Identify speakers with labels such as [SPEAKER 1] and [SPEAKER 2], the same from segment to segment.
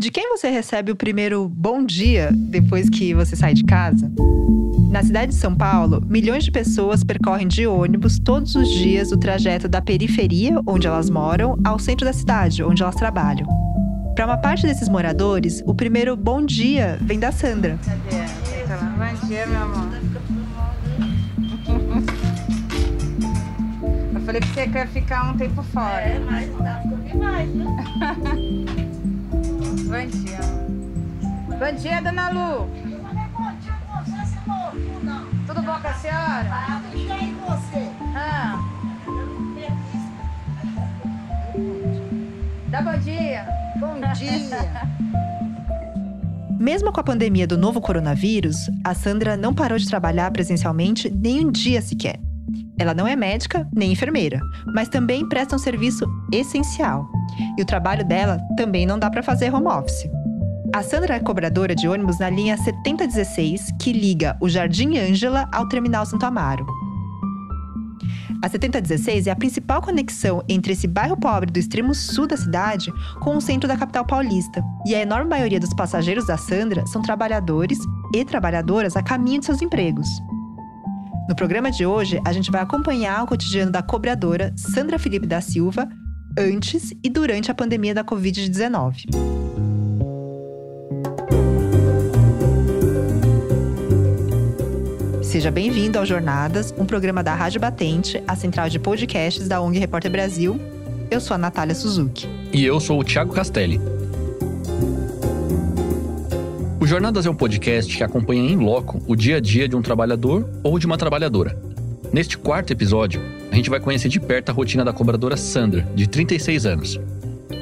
[SPEAKER 1] De quem você recebe o primeiro bom dia depois que você sai de casa? Na cidade de São Paulo, milhões de pessoas percorrem de ônibus todos os dias o trajeto da periferia, onde elas moram, ao centro da cidade, onde elas trabalham. Para uma parte desses moradores, o primeiro bom dia vem da Sandra.
[SPEAKER 2] Cadê? Bom dia, meu amor. Eu falei que você quer ficar um tempo fora.
[SPEAKER 3] É, mas dá pra vir mais, né?
[SPEAKER 2] Bom dia. Bom dia, dona Lu. Tudo bom com a senhora?
[SPEAKER 3] Ah, bem com você?
[SPEAKER 2] Ah. Dá bom dia.
[SPEAKER 3] Bom dia.
[SPEAKER 1] Mesmo com a pandemia do novo coronavírus, a Sandra não parou de trabalhar presencialmente nem um dia sequer. Ela não é médica nem enfermeira, mas também presta um serviço essencial. E o trabalho dela também não dá para fazer home office. A Sandra é cobradora de ônibus na linha 7016, que liga o Jardim Ângela ao Terminal Santo Amaro. A 7016 é a principal conexão entre esse bairro pobre do extremo sul da cidade com o centro da capital paulista. E a enorme maioria dos passageiros da Sandra são trabalhadores e trabalhadoras a caminho de seus empregos. No programa de hoje, a gente vai acompanhar o cotidiano da cobradora Sandra Felipe da Silva antes e durante a pandemia da Covid-19. Seja bem-vindo ao Jornadas, um programa da Rádio Batente, a central de podcasts da ONG Repórter Brasil. Eu sou a Natália Suzuki.
[SPEAKER 4] E eu sou o Thiago Castelli. Jornadas é um podcast que acompanha em loco o dia a dia de um trabalhador ou de uma trabalhadora. Neste quarto episódio, a gente vai conhecer de perto a rotina da cobradora Sandra, de 36 anos.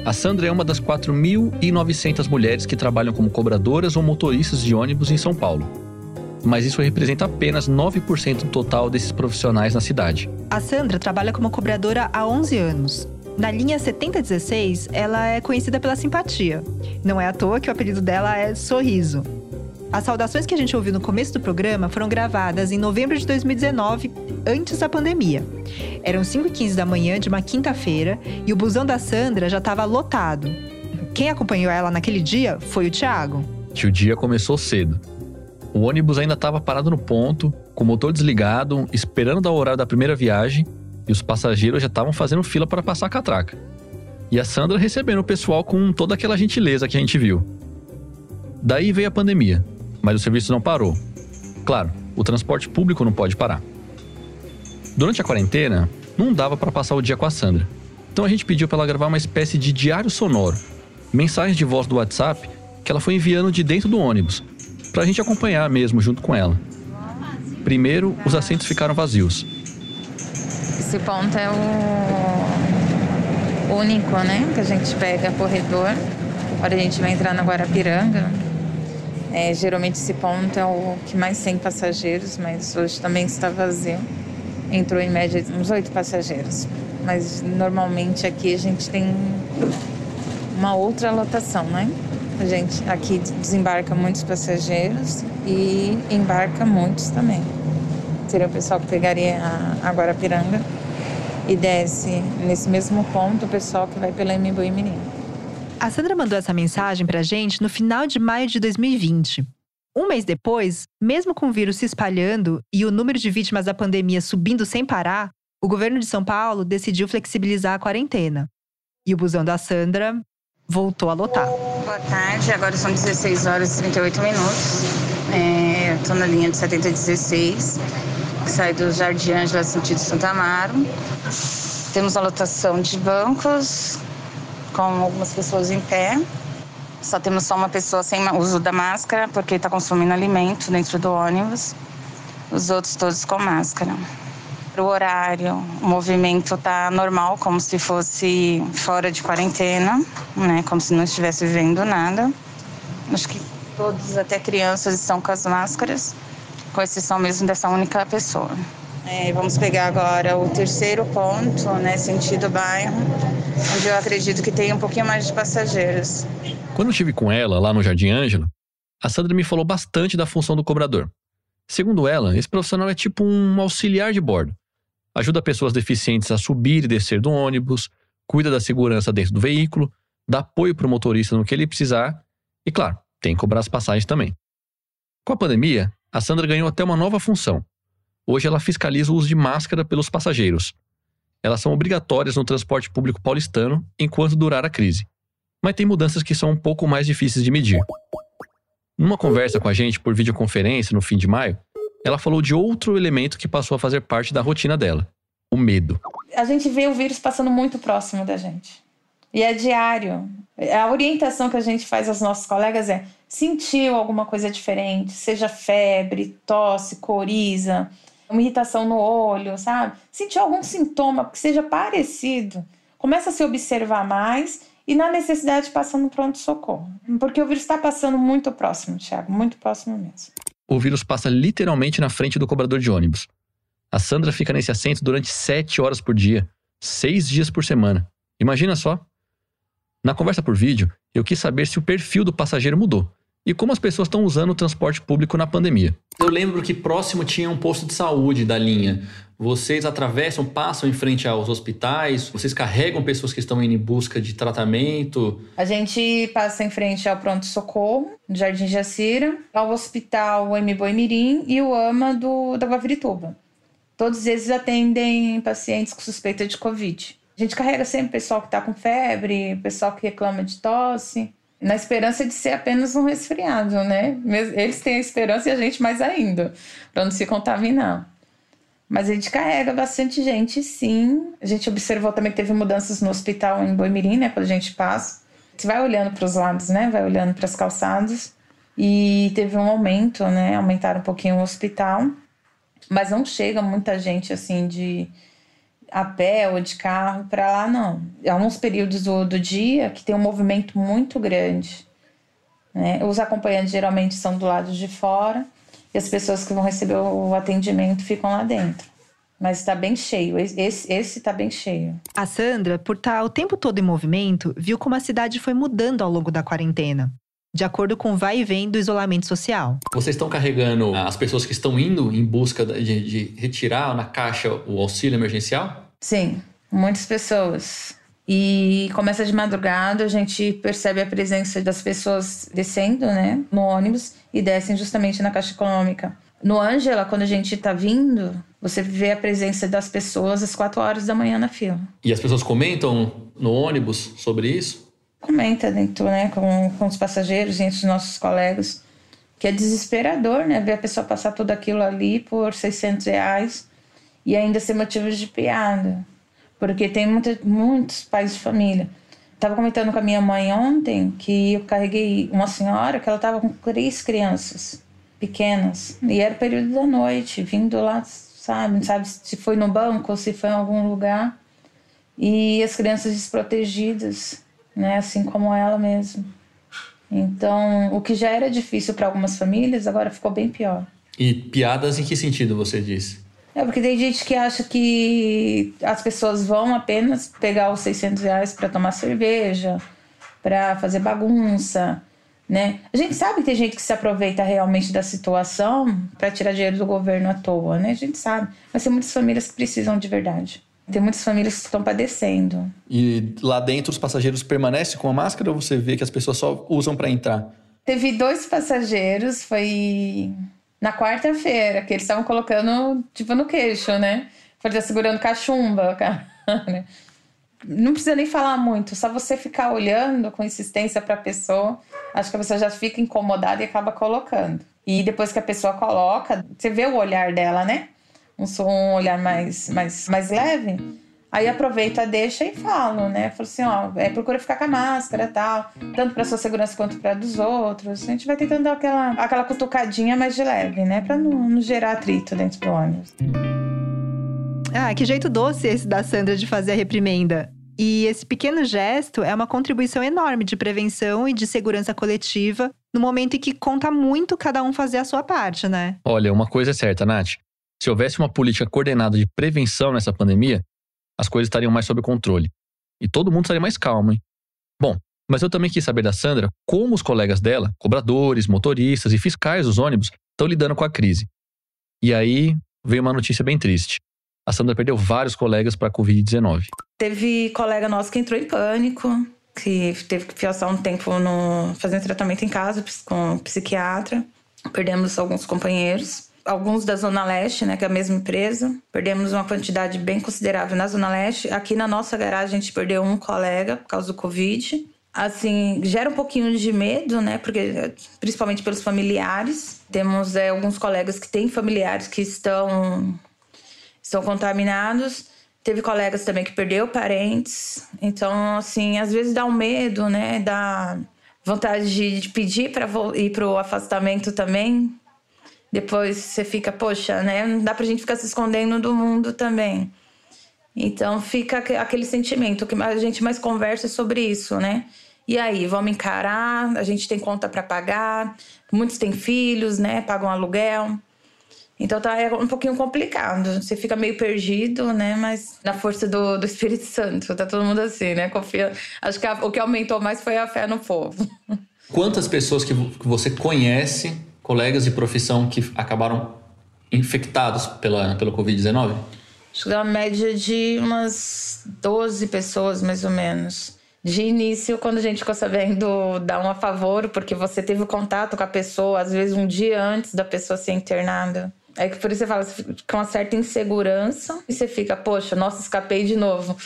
[SPEAKER 4] A Sandra é uma das 4.900 mulheres que trabalham como cobradoras ou motoristas de ônibus em São Paulo. Mas isso representa apenas 9% no total desses profissionais na cidade.
[SPEAKER 1] A Sandra trabalha como cobradora há 11 anos. Na linha 7016, ela é conhecida pela simpatia. Não é à toa que o apelido dela é Sorriso. As saudações que a gente ouviu no começo do programa foram gravadas em novembro de 2019, antes da pandemia. Eram 5h15 da manhã de uma quinta-feira e o busão da Sandra já estava lotado. Quem acompanhou ela naquele dia foi o Thiago.
[SPEAKER 4] Que o dia começou cedo. O ônibus ainda estava parado no ponto, com o motor desligado, esperando dar o horário da primeira viagem, e os passageiros já estavam fazendo fila para passar a catraca. E a Sandra recebendo o pessoal com toda aquela gentileza que a gente viu. Daí veio a pandemia, mas o serviço não parou. Claro, o transporte público não pode parar. Durante a quarentena, não dava para passar o dia com a Sandra. Então a gente pediu para ela gravar uma espécie de diário sonoro, mensagens de voz do WhatsApp que ela foi enviando de dentro do ônibus, para a gente acompanhar mesmo junto com ela. Primeiro, os assentos ficaram vazios.
[SPEAKER 2] Esse ponto é o único, né? Que a gente pega corredor. Agora a gente vai entrar na Guarapiranga. É, geralmente esse ponto é o que mais tem passageiros, mas hoje também está vazio. Entrou em média uns oito passageiros. Mas normalmente aqui a gente tem uma outra lotação, né? A gente aqui desembarca muitos passageiros e embarca muitos também. Seria o pessoal que pegaria a Guarapiranga e desce nesse mesmo ponto o pessoal que vai pela Embu e Mirim.
[SPEAKER 1] A Sandra mandou essa mensagem pra gente no final de maio de 2020. Um mês depois, mesmo com o vírus se espalhando e o número de vítimas da pandemia subindo sem parar, o governo de São Paulo decidiu flexibilizar a quarentena. E o busão da Sandra voltou a lotar.
[SPEAKER 2] Boa tarde, agora são 16 horas e 38 minutos. É, Estou na linha de 7016, que sai do Jardim Ângela, sentido Santa Amaro. Temos a lotação de bancos, com algumas pessoas em pé. Só temos só uma pessoa sem uso da máscara, porque está consumindo alimento dentro do ônibus. Os outros todos com máscara. O horário, o movimento está normal, como se fosse fora de quarentena, né? Como se não estivesse vivendo nada. Acho que todos, até crianças, estão com as máscaras, com exceção mesmo dessa única pessoa. É, vamos pegar agora o terceiro ponto, né, sentido bairro, onde eu acredito que tem um pouquinho mais de passageiros.
[SPEAKER 4] Quando eu estive com ela lá no Jardim Ângela, a Sandra me falou bastante da função do cobrador. Segundo ela, esse profissional é tipo um auxiliar de bordo. Ajuda pessoas deficientes a subir e descer do ônibus, cuida da segurança dentro do veículo, dá apoio para o motorista no que ele precisar E claro, tem que cobrar as passagens também. Com a pandemia, a Sandra ganhou até uma nova função. Hoje ela fiscaliza o uso de máscara pelos passageiros. Elas são obrigatórias no transporte público paulistano enquanto durar a crise. Mas tem mudanças que são um pouco mais difíceis de medir. Numa conversa com a gente por videoconferência no fim de maio, ela falou de outro elemento que passou a fazer parte da rotina dela: o medo.
[SPEAKER 2] A gente vê o vírus passando muito próximo da gente. E é diário. A orientação que a gente faz aos nossos colegas é: sentiu alguma coisa diferente, seja febre, tosse, coriza, uma irritação no olho, sabe? Sentiu algum sintoma que seja parecido, começa a se observar mais e na necessidade passa no pronto-socorro. Porque o vírus está passando muito próximo, Thiago, muito próximo mesmo.
[SPEAKER 4] O vírus passa literalmente na frente do cobrador de ônibus. A Sandra fica nesse assento durante sete horas por dia, seis dias por semana. Imagina só. Na conversa por vídeo, eu quis saber se o perfil do passageiro mudou e como as pessoas estão usando o transporte público na pandemia.
[SPEAKER 5] Eu lembro que próximo tinha um posto de saúde da linha. Vocês atravessam, passam em frente aos hospitais, vocês carregam pessoas que estão indo em busca de tratamento.
[SPEAKER 2] A gente passa em frente ao pronto-socorro, do Jardim Jacira, ao hospital M. Boimirim e o AMA do, da Guavirituba. Todos eles atendem pacientes com suspeita de Covid. A gente carrega sempre pessoal que está com febre, pessoal que reclama de tosse na esperança de ser apenas um resfriado, né? Eles têm a esperança e a gente mais ainda, para não se contaminar. Mas a gente carrega bastante gente, sim. A gente observou também que teve mudanças no hospital em Boimirim, né? Quando a gente passa. Você vai olhando para os lados, né? Vai olhando para as calçadas. E teve um aumento, né? Aumentaram um pouquinho o hospital. Mas não chega muita gente, assim, de a pé ou de carro para lá, não. Há uns períodos do, do dia que tem um movimento muito grande. Né? Os acompanhantes geralmente são do lado de fora e as pessoas que vão receber o atendimento ficam lá dentro. Mas está bem cheio, esse está bem cheio.
[SPEAKER 1] A Sandra, por estar o tempo todo em movimento, viu como a cidade foi mudando ao longo da quarentena de acordo com o vai e vem do isolamento social.
[SPEAKER 5] Vocês estão carregando as pessoas que estão indo em busca de, de retirar na caixa o auxílio emergencial?
[SPEAKER 2] Sim, muitas pessoas. E começa de madrugada, a gente percebe a presença das pessoas descendo, né, no ônibus e descem justamente na Caixa Econômica. No Ângela, quando a gente está vindo, você vê a presença das pessoas às quatro horas da manhã na fila.
[SPEAKER 5] E as pessoas comentam no ônibus sobre isso?
[SPEAKER 2] Comenta dentro, né, com, com os passageiros e entre os nossos colegas, que é desesperador, né, ver a pessoa passar tudo aquilo ali por 600 reais e ainda ser motivo de piada, porque tem muita, muitos pais de família. Tava comentando com a minha mãe ontem que eu carreguei uma senhora que ela tava com três crianças pequenas. E era o período da noite, vindo lá, sabe, não sabe se foi no banco ou se foi em algum lugar. E as crianças desprotegidas né? Assim como ela mesma. Então, o que já era difícil para algumas famílias, agora ficou bem pior.
[SPEAKER 5] E piadas em que sentido você diz?
[SPEAKER 2] É porque tem gente que acha que as pessoas vão apenas pegar os 600 reais para tomar cerveja, para fazer bagunça, né? A gente sabe que tem gente que se aproveita realmente da situação para tirar dinheiro do governo à toa, né? A gente sabe. Mas tem muitas famílias que precisam de verdade. Tem muitas famílias que estão padecendo.
[SPEAKER 5] E lá dentro os passageiros permanecem com a máscara ou você vê que as pessoas só usam para entrar?
[SPEAKER 2] Teve dois passageiros, foi na quarta-feira, que eles estavam colocando tipo no queixo, né? Foi segurando cachumba, cara. Não precisa nem falar muito, só você ficar olhando com insistência para a pessoa, acho que a pessoa já fica incomodada e acaba colocando. E depois que a pessoa coloca, você vê o olhar dela, né? Um, um olhar mais, mais, mais leve, aí aproveito a deixa e falo, né? Falo assim, ó, é, procura ficar com a máscara e tal, tanto para sua segurança quanto para dos outros. A gente vai tentando dar aquela, aquela cutucadinha mais de leve, né? Para não, não gerar atrito dentro do ônibus.
[SPEAKER 1] Ah, que jeito doce esse da Sandra de fazer a reprimenda. E esse pequeno gesto é uma contribuição enorme de prevenção e de segurança coletiva no momento em que conta muito cada um fazer a sua parte, né?
[SPEAKER 4] Olha, uma coisa é certa, Nath. Se houvesse uma política coordenada de prevenção nessa pandemia, as coisas estariam mais sob controle. E todo mundo estaria mais calmo, hein? Bom, mas eu também quis saber da Sandra como os colegas dela, cobradores, motoristas e fiscais dos ônibus, estão lidando com a crise. E aí veio uma notícia bem triste. A Sandra perdeu vários colegas para a Covid-19.
[SPEAKER 2] Teve colega nosso que entrou em pânico, que teve que passar um tempo no, fazendo tratamento em casa com psiquiatra. Perdemos alguns companheiros alguns da Zona Leste, né, que é a mesma empresa. Perdemos uma quantidade bem considerável na Zona Leste. Aqui na nossa garagem a gente perdeu um colega por causa do Covid. Assim, gera um pouquinho de medo, né, porque principalmente pelos familiares. Temos é, alguns colegas que têm familiares que estão estão contaminados. Teve colegas também que perdeu parentes. Então, assim, às vezes dá um medo, né, dá vontade de, pedir para ir para o afastamento também, depois você fica, poxa, né? Não dá pra gente ficar se escondendo do mundo também. Então fica aquele sentimento, que a gente mais conversa é sobre isso, né? E aí, vamos encarar, a gente tem conta para pagar, muitos têm filhos, né? Pagam aluguel. Então tá é um pouquinho complicado. Você fica meio perdido, né? Mas na força do, do Espírito Santo, tá todo mundo assim, né? Confia. Acho que a, o que aumentou mais foi a fé no povo.
[SPEAKER 5] Quantas pessoas que, que você conhece colegas de profissão que acabaram infectados pela, pelo Covid-19?
[SPEAKER 2] Acho que dá uma média de umas 12 pessoas, mais ou menos. De início, quando a gente ficou sabendo dar um a favor, porque você teve contato com a pessoa, às vezes um dia antes da pessoa ser internada. É que por isso você fala, você fica uma certa insegurança e você fica, poxa, nossa, escapei de novo.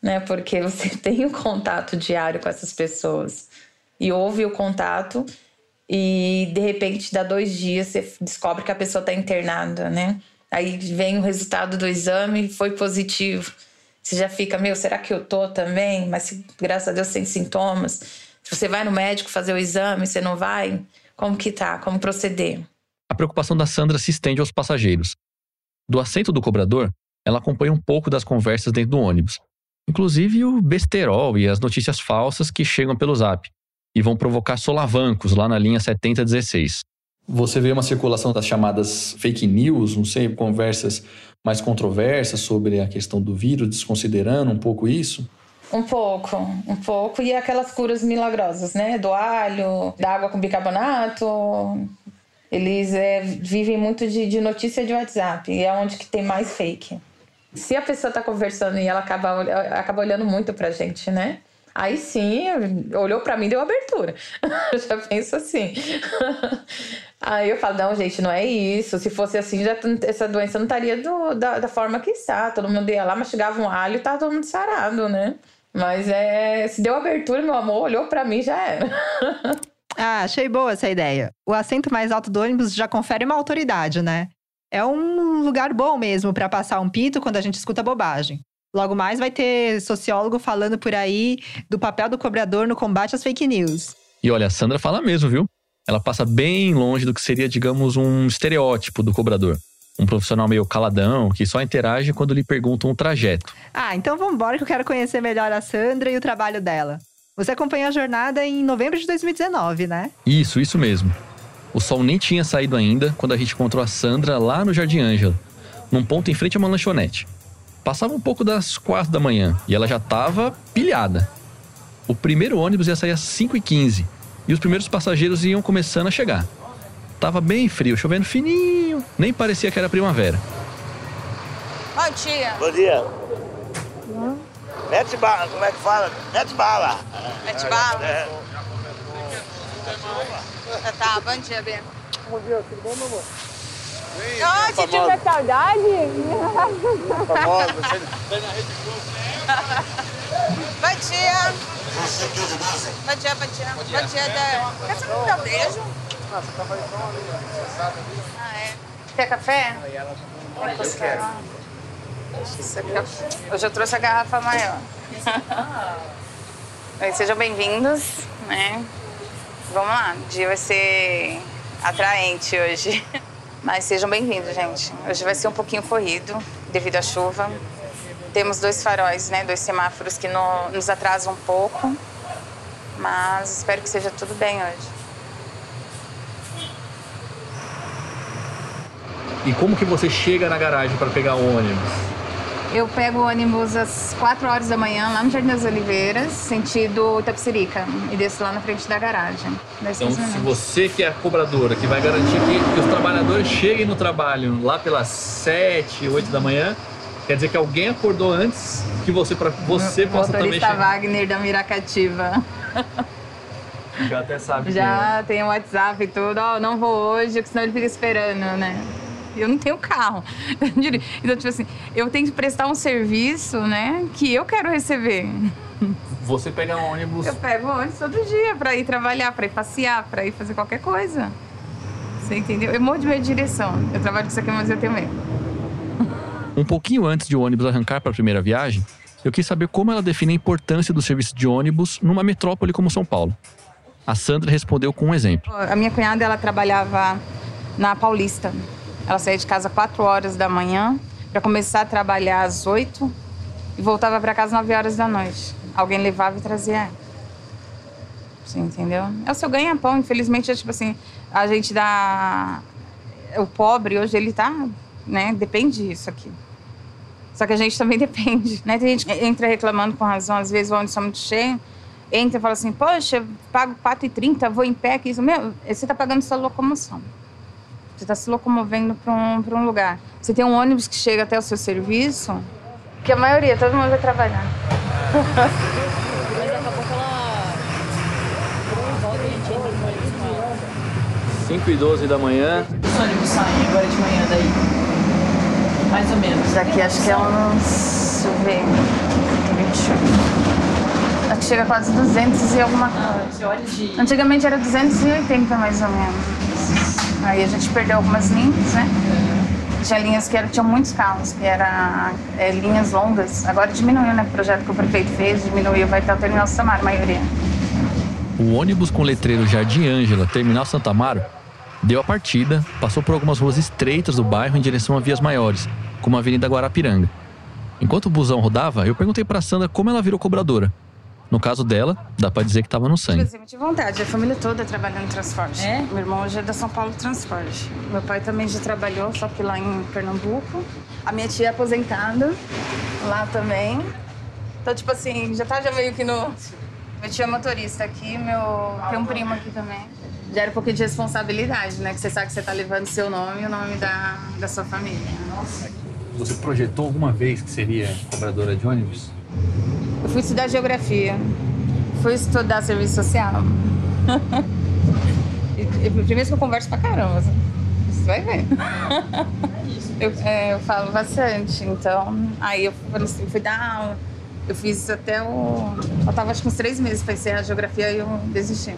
[SPEAKER 2] Né? Porque você tem o um contato diário com essas pessoas. E houve o contato e de repente dá dois dias você descobre que a pessoa está internada, né? Aí vem o resultado do exame, foi positivo. Você já fica, meu, será que eu tô também? Mas graças a Deus sem sintomas. Se você vai no médico fazer o exame, você não vai? Como que tá? Como proceder?
[SPEAKER 4] A preocupação da Sandra se estende aos passageiros. Do assento do cobrador, ela acompanha um pouco das conversas dentro do ônibus. Inclusive o besterol e as notícias falsas que chegam pelo zap e vão provocar solavancos lá na linha 7016.
[SPEAKER 5] Você vê uma circulação das chamadas fake news, não sei, conversas mais controversas sobre a questão do vírus, desconsiderando um pouco isso?
[SPEAKER 2] Um pouco, um pouco. E aquelas curas milagrosas, né? Do alho, da água com bicarbonato. Eles é, vivem muito de, de notícia de WhatsApp. E é onde que tem mais fake. Se a pessoa está conversando e ela acaba, acaba olhando muito pra gente, né? Aí sim, olhou para mim deu abertura. Já penso assim. Aí eu falo, não, gente, não é isso. Se fosse assim, já, essa doença não estaria do, da, da forma que está. Todo mundo ia lá, mastigava um alho e tava todo mundo sarado, né? Mas é, se deu abertura, meu amor, olhou para mim, já era.
[SPEAKER 1] ah, achei boa essa ideia. O assento mais alto do ônibus já confere uma autoridade, né? É um lugar bom mesmo para passar um pito quando a gente escuta bobagem. Logo mais vai ter sociólogo falando por aí do papel do cobrador no combate às fake news.
[SPEAKER 4] E olha, a Sandra fala mesmo, viu? Ela passa bem longe do que seria, digamos, um estereótipo do cobrador. Um profissional meio caladão, que só interage quando lhe perguntam um trajeto.
[SPEAKER 1] Ah, então vamos embora que eu quero conhecer melhor a Sandra e o trabalho dela. Você acompanhou a jornada em novembro de 2019, né?
[SPEAKER 4] Isso, isso mesmo. O sol nem tinha saído ainda quando a gente encontrou a Sandra lá no Jardim Ângela, num ponto em frente a uma lanchonete. Passava um pouco das quatro da manhã e ela já estava pilhada. O primeiro ônibus ia sair às 5h15 e os primeiros passageiros iam começando a chegar. Tava bem frio, chovendo fininho, nem parecia que era primavera.
[SPEAKER 6] Bom dia.
[SPEAKER 7] Bom dia. Mete bala, como é que fala? Mete bala.
[SPEAKER 6] Mete bala? É. Tá, tá, bom dia, Bê.
[SPEAKER 7] Bom dia, tudo bom, meu amor?
[SPEAKER 6] Oh, você tiver saudade?
[SPEAKER 7] Famosa, você tem na Rede Globo.
[SPEAKER 6] Bom dia. Bom dia, bom dia. Bom dia, Dé. Quer você não dá um beijo?
[SPEAKER 7] Ah, você tava então ali, acessada ali.
[SPEAKER 6] Ah, é. Quer café?
[SPEAKER 7] Eu quero.
[SPEAKER 6] Hoje eu trouxe a garrafa maior. Bem, sejam bem-vindos, né? Vamos lá, o dia vai ser atraente hoje. Mas sejam bem-vindos, gente. Hoje vai ser um pouquinho corrido devido à chuva. Temos dois faróis, né? Dois semáforos que no, nos atrasam um pouco. Mas espero que seja tudo bem hoje.
[SPEAKER 5] E como que você chega na garagem para pegar o ônibus?
[SPEAKER 2] Eu pego o ônibus às 4 horas da manhã, lá no Jardim das Oliveiras, sentido Itapsirica, e desço lá na frente da garagem.
[SPEAKER 5] Então, se você que é a cobradora, que vai garantir que, que, os trabalhadores cheguem no trabalho lá pelas 7, 8 da manhã,
[SPEAKER 8] Quer dizer que alguém acordou antes que você para você
[SPEAKER 2] O
[SPEAKER 8] possa também chegar.
[SPEAKER 2] Wagner da Miracativa.
[SPEAKER 8] Já até sabe.
[SPEAKER 2] Já tem o WhatsApp e tudo. Ó, não vou hoje, porque senão ele fica esperando, né? Eu não tenho carro. Então, tipo assim, eu tenho que prestar um serviço, né? Que eu quero receber.
[SPEAKER 8] Você pega um ônibus.
[SPEAKER 2] Eu pego ônibus todo dia pra ir trabalhar, pra ir passear, pra ir fazer qualquer coisa. Você entendeu? Eu morro de medo de direção. Eu trabalho com isso aqui, mas eu tenho medo.
[SPEAKER 4] Um pouquinho antes de o ônibus arrancar para a primeira viagem, eu quis saber como ela define a importância do serviço de ônibus numa metrópole como São Paulo. A Sandra respondeu com um exemplo.
[SPEAKER 2] A minha cunhada, ela trabalhava na Paulista. Ela saía de casa 4 horas da manhã para começar a trabalhar às 8 e voltava para casa 9 horas da noite. Alguém levava e trazia ela. Você entendeu? É o seu ganha-pão, infelizmente, é tipo assim, a gente dá. O pobre hoje, ele tá. né? Depende disso aqui. Só que a gente também depende, né? Tem gente que entra reclamando com razão, às vezes o ônibus está muito cheio, entra e fala assim, poxa, pago 4,30, vou em pé aqui. Isso, meu, você está pagando sua locomoção. Você está se locomovendo para um, pra um lugar. Você tem um ônibus que chega até o seu serviço, que a maioria, todo mundo vai trabalhar.
[SPEAKER 8] 5 e 12 da manhã.
[SPEAKER 6] Os ônibus saem agora de manhã daí. Mais ou menos.
[SPEAKER 2] Daqui acho que é uns. Deixa eu ver. 28. Acho que chega quase 200 e alguma coisa.
[SPEAKER 6] Você olha de.
[SPEAKER 2] Antigamente era 280 mais ou menos. Aí a gente perdeu algumas linhas, né? Tinha linhas que eram, tinham muitos carros, que eram é, linhas longas. Agora diminuiu, né? O projeto que o prefeito fez diminuiu, vai até o terminal Samar, a maioria.
[SPEAKER 4] O ônibus com letreiro Jardim Ângela, Terminal Santa Amaro, deu a partida, passou por algumas ruas estreitas do bairro em direção a vias maiores, como a Avenida Guarapiranga. Enquanto o busão rodava, eu perguntei pra Sandra como ela virou cobradora. No caso dela, dá pra dizer que tava no sangue.
[SPEAKER 2] Eu tive vontade, a família toda trabalhando em transporte.
[SPEAKER 6] É?
[SPEAKER 2] Meu irmão hoje é da São Paulo Transporte. Meu pai também já trabalhou, só que lá em Pernambuco. A minha tia é aposentada, lá também. Então, tipo assim, já tá já meio que no. Meu tio é motorista aqui, meu. Tem um primo aqui também. Já era um pouquinho de responsabilidade, né? Que você sabe que você tá levando seu nome e o nome da, da sua família.
[SPEAKER 8] Você projetou alguma vez que seria cobradora de ônibus?
[SPEAKER 2] Eu fui estudar geografia. Fui estudar serviço social. primeiro que eu converso pra caramba. Você vai ver. eu, é, eu falo bastante. Então, aí eu falei assim, fui dar aula. Eu fiz até o. Faltava acho que uns três meses pra encerrar a geografia e eu desisti.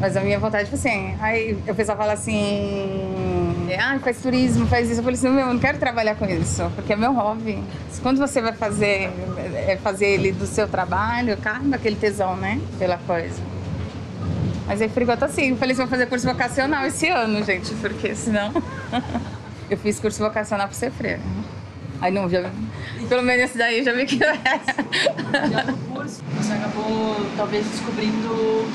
[SPEAKER 2] Mas a minha vontade foi assim. Aí pessoal fala assim: ah, faz turismo, faz isso. Eu falei assim: meu, eu não quero trabalhar com isso, porque é meu hobby. Quando você vai fazer, é fazer ele do seu trabalho, acaba aquele tesão, né? Pela coisa. Mas aí por enquanto assim, eu falei assim: vou fazer curso vocacional esse ano, gente, porque senão. eu fiz curso vocacional pra ser freira. Aí não, já. Pelo menos esse daí eu já vi que.
[SPEAKER 6] Curso, você acabou talvez descobrindo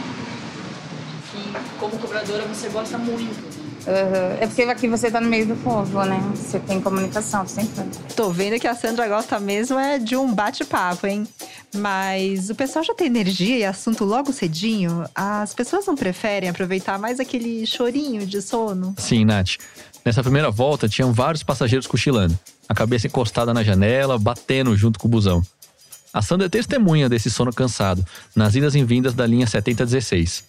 [SPEAKER 6] que como cobradora você gosta muito.
[SPEAKER 2] Uhum. É porque aqui você tá no meio do povo, né? Você tem comunicação sempre.
[SPEAKER 1] Tô vendo que a Sandra gosta mesmo é de um bate-papo, hein? Mas o pessoal já tem energia e assunto logo cedinho? As pessoas não preferem aproveitar mais aquele chorinho de sono?
[SPEAKER 4] Sim, Nath. Nessa primeira volta, tinham vários passageiros cochilando, a cabeça encostada na janela, batendo junto com o busão. A Sandra é testemunha desse sono cansado, nas idas e vindas da linha 7016.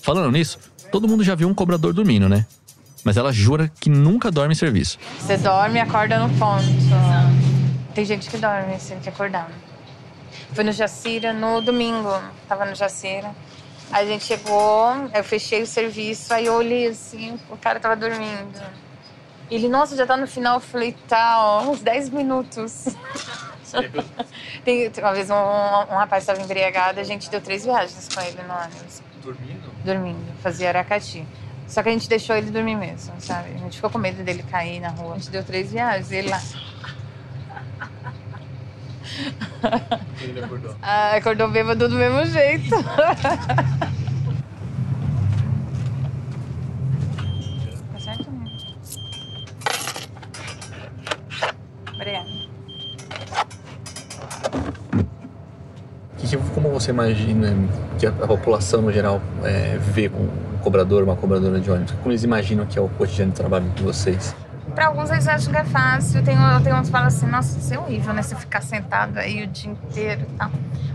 [SPEAKER 4] Falando nisso, todo mundo já viu um cobrador dormindo, né? Mas ela jura que nunca dorme em serviço.
[SPEAKER 2] Você dorme e acorda no ponto. Tem gente que dorme sem que acordar. Fui no Jacira no domingo. Tava no Jacira. A gente chegou, eu fechei o serviço, aí eu olhei assim, o cara tava dormindo. Ele, nossa, já tá no final. Eu falei, tá, ó, uns 10 minutos. Tem, uma vez um, um rapaz estava embriagado, a gente deu três viagens com ele no ônibus.
[SPEAKER 8] Dormindo?
[SPEAKER 2] Dormindo, fazia Aracati. Só que a gente deixou ele dormir mesmo, sabe? A gente ficou com medo dele cair na rua. A gente deu três viagens, ele lá.
[SPEAKER 8] Ele acordou.
[SPEAKER 2] Ah, acordou bêbado do mesmo jeito. Tá certo, né? Obrigada.
[SPEAKER 8] Que, que- como você imagina que a, a população no geral é, vê um cobrador, uma cobradora de ônibus? Como eles imaginam que é o cotidiano de trabalho de vocês?
[SPEAKER 2] Pra alguns eles acham que é fácil. Tem, tem uns que falam assim, nossa, isso é horrível, né? Você ficar sentado aí o dia inteiro e tal.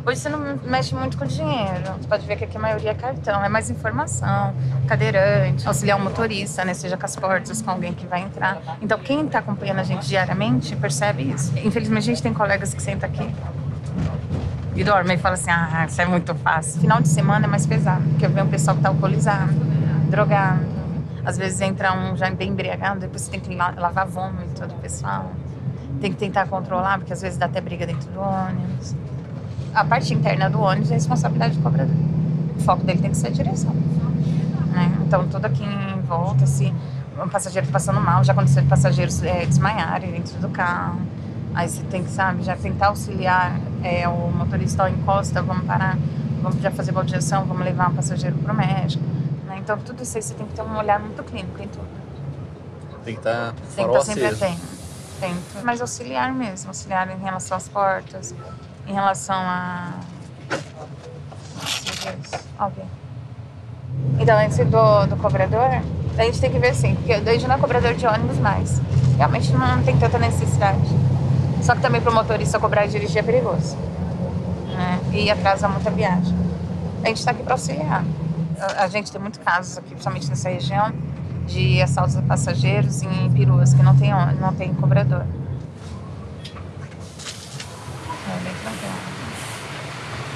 [SPEAKER 2] Hoje você não mexe muito com dinheiro. Você pode ver que aqui a maioria é cartão, é mais informação, cadeirante, auxiliar um motorista, né? Seja com as portas, com alguém que vai entrar. Então, quem está acompanhando a gente diariamente percebe isso. Infelizmente, a gente tem colegas que sentam aqui e dormem e falam assim: ah, isso é muito fácil. Final de semana é mais pesado, porque eu vejo um pessoal que está alcoolizado, drogado às vezes entra um já bem embriagado, depois você tem que lavar vômito do pessoal. Tem que tentar controlar, porque às vezes dá até briga dentro do ônibus. A parte interna do ônibus é responsabilidade do cobrador. O foco dele tem que ser a direção. Né? Então, todo aqui em volta, se um passageiro tá passando mal, já aconteceu de passageiros é, desmaiarem dentro do carro. Aí você tem que, sabe, já tentar auxiliar é, o motorista, ó, encosta, vamos parar, vamos já fazer baldeação, vamos levar o passageiro para o médico. Então, tudo isso aí você tem que ter um olhar muito clínico em tudo.
[SPEAKER 4] Tem que estar tá
[SPEAKER 2] Tem que estar tá sempre atento. Mas auxiliar mesmo, auxiliar em relação às portas, em relação a. Ok. Então, antes do, do cobrador, a gente tem que ver assim, porque hoje não é cobrador de ônibus mais. Realmente não tem tanta necessidade. Só que também para o motorista cobrar e dirigir é perigoso. Né? E atrasa muita viagem. A gente está aqui para auxiliar a, gente tem muitos casos aqui, principalmente nessa região, de assaltos a passageiros em peruas que não tem, não tem cobrador. É bem tranquilo.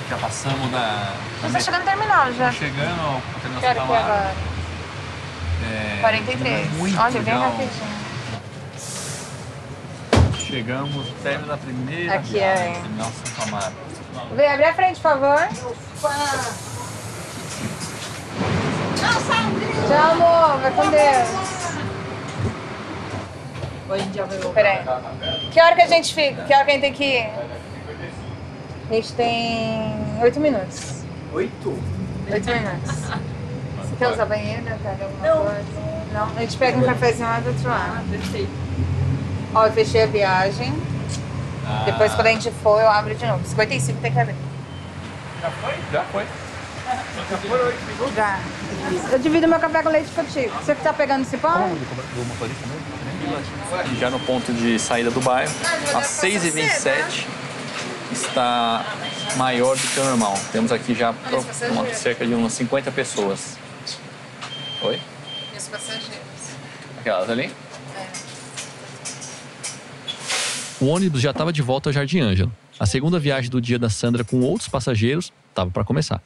[SPEAKER 4] Já passamos da.
[SPEAKER 2] Você está chegando no terminal já.
[SPEAKER 4] Chegando ao terminal
[SPEAKER 2] Quero que agora. É, 43.
[SPEAKER 4] Muito
[SPEAKER 2] Olha, bem rapidinho.
[SPEAKER 4] Chegamos no término da primeira.
[SPEAKER 2] Aqui viagem,
[SPEAKER 4] é. Amaro.
[SPEAKER 2] Vem abrir a frente, por favor. Tchau, amor. Vai com Deus. Hoje em dia vai Peraí. Que hora que a gente fica? Que hora que a gente tem que ir? A gente tem oito minutos.
[SPEAKER 4] Oito?
[SPEAKER 2] Oito minutos. Você quer usar banheiro? Pega alguma Não. coisa? Não? A gente pega um cafezinho lá do outro lado. Ah, perfeito. Ó, eu fechei a viagem. Ah. Depois, quando a gente for, eu abro de novo. 55 tem que abrir.
[SPEAKER 4] Já foi? Já foi.
[SPEAKER 2] Já. Eu divido meu café com leite contigo. Você que tá pegando esse pão?
[SPEAKER 4] Já no ponto de saída do bairro, às 6h27 está maior do que o normal. Temos aqui já uma, cerca de umas 50 pessoas. Oi?
[SPEAKER 2] E os passageiros?
[SPEAKER 4] Aquelas ali?
[SPEAKER 2] É.
[SPEAKER 9] O ônibus já estava de volta ao Jardim Ângelo. A segunda viagem do dia da Sandra com outros passageiros estava para começar.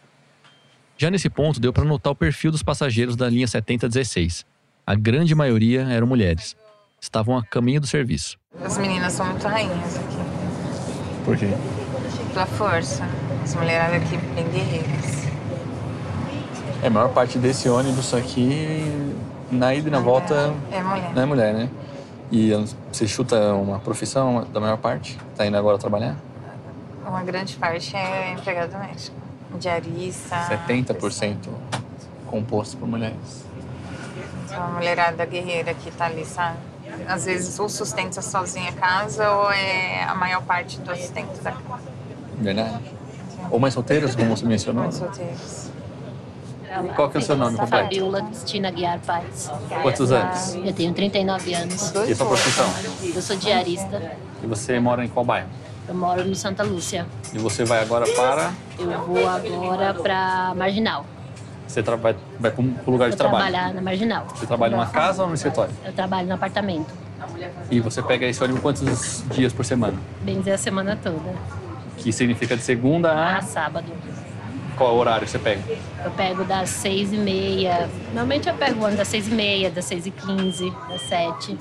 [SPEAKER 9] Já nesse ponto, deu para notar o perfil dos passageiros da linha 7016. A grande maioria eram mulheres. Estavam a caminho do serviço.
[SPEAKER 2] As meninas são muito rainhas aqui.
[SPEAKER 4] Por quê?
[SPEAKER 2] Pela força. As mulheres aqui bem guerreiras.
[SPEAKER 4] É, a maior parte desse ônibus aqui, na ida e na volta,
[SPEAKER 2] é mulher.
[SPEAKER 4] não é mulher, né? E você chuta uma profissão da maior parte? Tá indo agora trabalhar?
[SPEAKER 2] Uma grande parte é empregado doméstico diarista.
[SPEAKER 4] 70% composto por mulheres.
[SPEAKER 2] Então, a mulherada guerreira que tá ali, sabe? Às vezes ou sustenta sozinha a casa ou é a maior parte do sustento da casa.
[SPEAKER 4] Verdade. Ou mães solteiras, como você mencionou?
[SPEAKER 2] Mães solteiras.
[SPEAKER 4] Qual que é o seu nome completo?
[SPEAKER 10] Fabiola Cristina Guiar Paz.
[SPEAKER 4] Quantos anos?
[SPEAKER 10] Eu tenho 39 anos.
[SPEAKER 4] E a sua profissão?
[SPEAKER 10] Eu sou diarista.
[SPEAKER 4] E você mora em qual bairro?
[SPEAKER 10] Eu moro no Santa Lúcia.
[SPEAKER 4] E você vai agora para?
[SPEAKER 10] Eu vou agora para Marginal.
[SPEAKER 4] Você vai, vai para o lugar de
[SPEAKER 10] vou
[SPEAKER 4] trabalho?
[SPEAKER 10] trabalhar na Marginal.
[SPEAKER 4] Você trabalha numa casa ou no escritório?
[SPEAKER 10] Eu trabalho no apartamento.
[SPEAKER 4] E você pega esse ônibus quantos dias por semana?
[SPEAKER 10] Bem dizer, a semana toda.
[SPEAKER 4] Que significa de segunda a...
[SPEAKER 10] A sábado.
[SPEAKER 4] Qual horário você pega?
[SPEAKER 10] Eu pego das seis e meia. Normalmente eu pego o ônibus das seis e meia, das seis e quinze, das sete.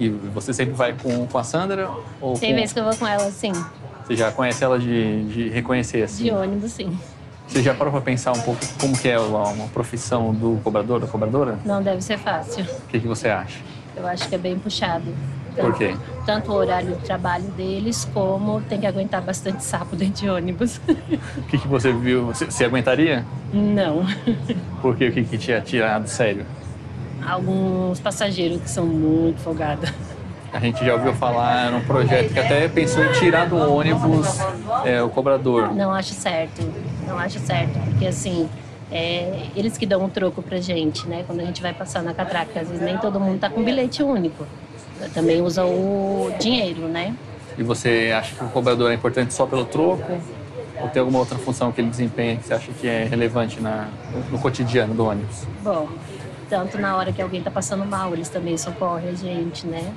[SPEAKER 4] E você sempre vai com, com a Sandra? Ou
[SPEAKER 10] Tem
[SPEAKER 4] com...
[SPEAKER 10] vezes que eu vou com ela, sim.
[SPEAKER 4] Você já conhece ela de, de reconhecer, assim?
[SPEAKER 10] De ônibus, sim.
[SPEAKER 4] Você já parou para pensar um pouco como que é uma, uma profissão do cobrador, da cobradora?
[SPEAKER 10] Não deve ser fácil.
[SPEAKER 4] O que, que você acha?
[SPEAKER 10] Eu acho que é bem puxado.
[SPEAKER 4] Por quê?
[SPEAKER 10] Tanto o horário de trabalho deles, como tem que aguentar bastante sapo dentro de ônibus.
[SPEAKER 4] O que, que você viu? Você, você aguentaria?
[SPEAKER 10] Não.
[SPEAKER 4] Por quê? O que, que tinha tirado sério?
[SPEAKER 10] Alguns passageiros que são muito folgados.
[SPEAKER 4] A gente já ouviu falar num projeto que até pensou em tirar do ônibus é, o cobrador.
[SPEAKER 10] Não acho certo, não acho certo, porque assim, é, eles que dão um troco pra gente, né? Quando a gente vai passar na catraca, às vezes nem todo mundo tá com bilhete único. Também usa o dinheiro, né?
[SPEAKER 4] E você acha que o cobrador é importante só pelo troco? Ou tem alguma outra função que ele desempenha que você acha que é relevante na, no cotidiano do ônibus?
[SPEAKER 10] Bom, tanto na hora que alguém está passando mal, eles também socorrem a gente, né?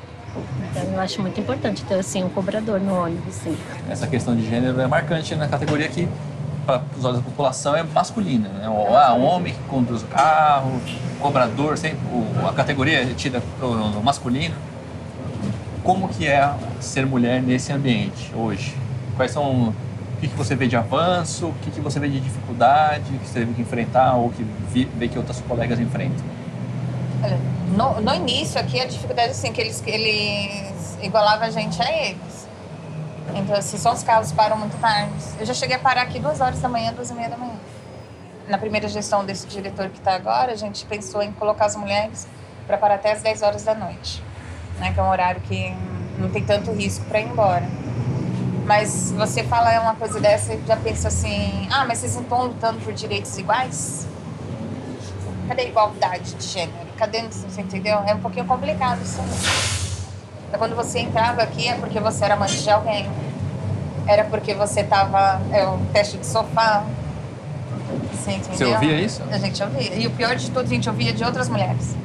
[SPEAKER 10] Então eu acho muito importante ter assim um cobrador no ônibus, sim.
[SPEAKER 4] Essa questão de gênero é marcante na categoria que, para os olhos da população, é masculina. Né? O, ah, um homem que conduz o carro, cobrador, sempre, o, a categoria é tida no masculino. Como que é ser mulher nesse ambiente hoje? Quais são o que, que você vê de avanço, o que, que você vê de dificuldade, que você teve que enfrentar ou que vê que outras colegas enfrentam?
[SPEAKER 2] No, no início aqui a dificuldade assim que eles eles igualavam a gente a eles. Então assim, só os carros param muito tarde. Eu já cheguei a parar aqui duas horas da manhã, duas e meia da manhã. Na primeira gestão desse diretor que está agora, a gente pensou em colocar as mulheres para parar até as 10 horas da noite, né? Que é um horário que não tem tanto risco para ir embora. Mas você fala uma coisa dessa e já pensa assim: ah, mas vocês não estão lutando por direitos iguais? Cadê a igualdade de gênero? Cadê, você entendeu? É um pouquinho complicado isso aí. Quando você entrava aqui é porque você era amante de alguém. Era porque você tava. É um teste de sofá. Você, entendeu?
[SPEAKER 4] você ouvia isso?
[SPEAKER 2] A gente ouvia. E o pior de tudo, a gente ouvia de outras mulheres.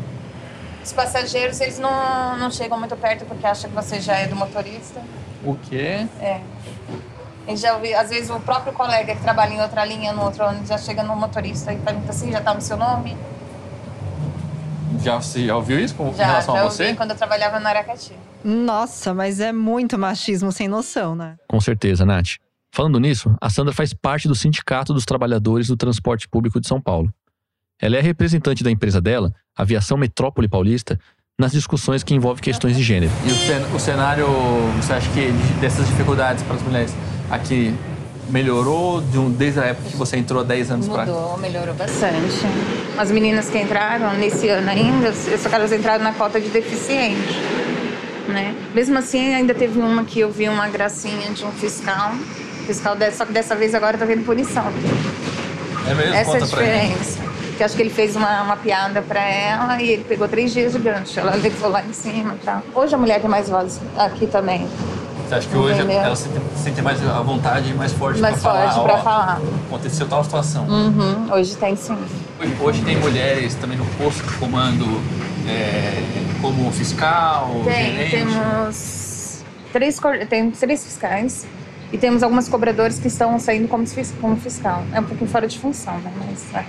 [SPEAKER 2] Os passageiros, eles não, não chegam muito perto porque acham que você já é do motorista.
[SPEAKER 4] O quê?
[SPEAKER 2] É. A já ouvi, às vezes o próprio colega que trabalha em outra linha, no outro ônibus, já chega no motorista e pergunta assim, já tá no seu nome?
[SPEAKER 4] Já, você já ouviu isso com
[SPEAKER 2] Já,
[SPEAKER 4] relação
[SPEAKER 2] já
[SPEAKER 4] a
[SPEAKER 2] ouvi
[SPEAKER 4] você?
[SPEAKER 2] quando eu trabalhava no Aracati.
[SPEAKER 1] Nossa, mas é muito machismo sem noção, né?
[SPEAKER 11] Com certeza, Nath. Falando nisso, a Sandra faz parte do Sindicato dos Trabalhadores do Transporte Público de São Paulo. Ela é representante da empresa dela, Aviação Metrópole Paulista, nas discussões que envolvem questões de gênero.
[SPEAKER 4] E o, cen- o cenário, você acha que de- dessas dificuldades para as mulheres aqui melhorou de um- desde a época que você entrou há 10 anos para cá?
[SPEAKER 2] Mudou, melhorou bastante. As meninas que entraram nesse ano ainda, só que elas entraram na cota de deficiente. Né? Mesmo assim, ainda teve uma que eu vi uma gracinha de um fiscal. Fiscal só que dessa vez agora tá vendo punição.
[SPEAKER 4] É mesmo?
[SPEAKER 2] Essa é a
[SPEAKER 4] Conta pra gente.
[SPEAKER 2] diferença. Que acho que ele fez uma, uma piada pra ela e ele pegou três dias de gancho. Ela levou lá em cima e tal. Hoje a mulher tem mais voz aqui também.
[SPEAKER 4] Você acha que hoje
[SPEAKER 2] Entendeu?
[SPEAKER 4] ela se se sente mais à vontade, mais forte
[SPEAKER 2] Mais
[SPEAKER 4] para falar?
[SPEAKER 2] forte pra
[SPEAKER 4] ó,
[SPEAKER 2] falar.
[SPEAKER 4] Aconteceu tal situação.
[SPEAKER 2] Uhum, hoje tem sim.
[SPEAKER 4] Hoje, hoje tem mulheres também no posto de comando é, como fiscal,
[SPEAKER 2] Tem,
[SPEAKER 4] gerente.
[SPEAKER 2] temos três, temos três fiscais e temos algumas cobradores que estão saindo como, como fiscal. É um pouquinho fora de função, né? Mas, é.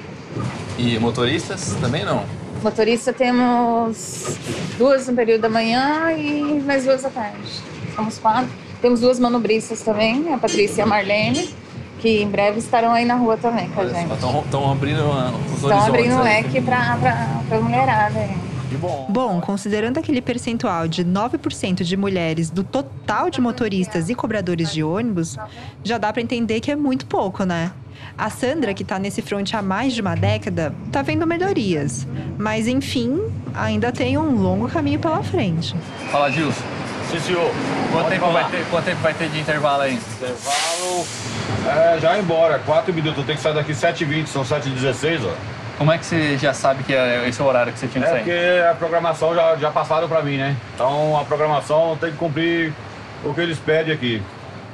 [SPEAKER 4] E motoristas também não?
[SPEAKER 2] Motorista temos duas no período da manhã e mais duas à tarde. Somos quatro. Temos duas manobristas também, a Patrícia e a Marlene, que em breve estarão aí na rua também com a gente.
[SPEAKER 4] Estão abrindo uh, os
[SPEAKER 2] Estão abrindo o
[SPEAKER 4] aí.
[SPEAKER 2] leque para a mulherada. aí.
[SPEAKER 4] Que bom.
[SPEAKER 1] Bom, considerando aquele percentual de 9% de mulheres do total de motoristas e cobradores de ônibus, já dá pra entender que é muito pouco, né? A Sandra, que tá nesse front há mais de uma década, tá vendo melhorias. Mas, enfim, ainda tem um longo caminho pela frente.
[SPEAKER 4] Fala, Gilson.
[SPEAKER 7] Sim, senhor.
[SPEAKER 4] Quanto tempo, vai ter, quanto tempo vai ter de intervalo aí?
[SPEAKER 7] Intervalo. É, já embora. 4 minutos. Eu tenho que sair daqui 7h20, são 7h16, ó.
[SPEAKER 4] Como é que você já sabe que é esse é o horário que você tinha que
[SPEAKER 7] É
[SPEAKER 4] sair?
[SPEAKER 7] porque a programação já, já passaram pra mim, né? Então a programação tem que cumprir o que eles pedem aqui.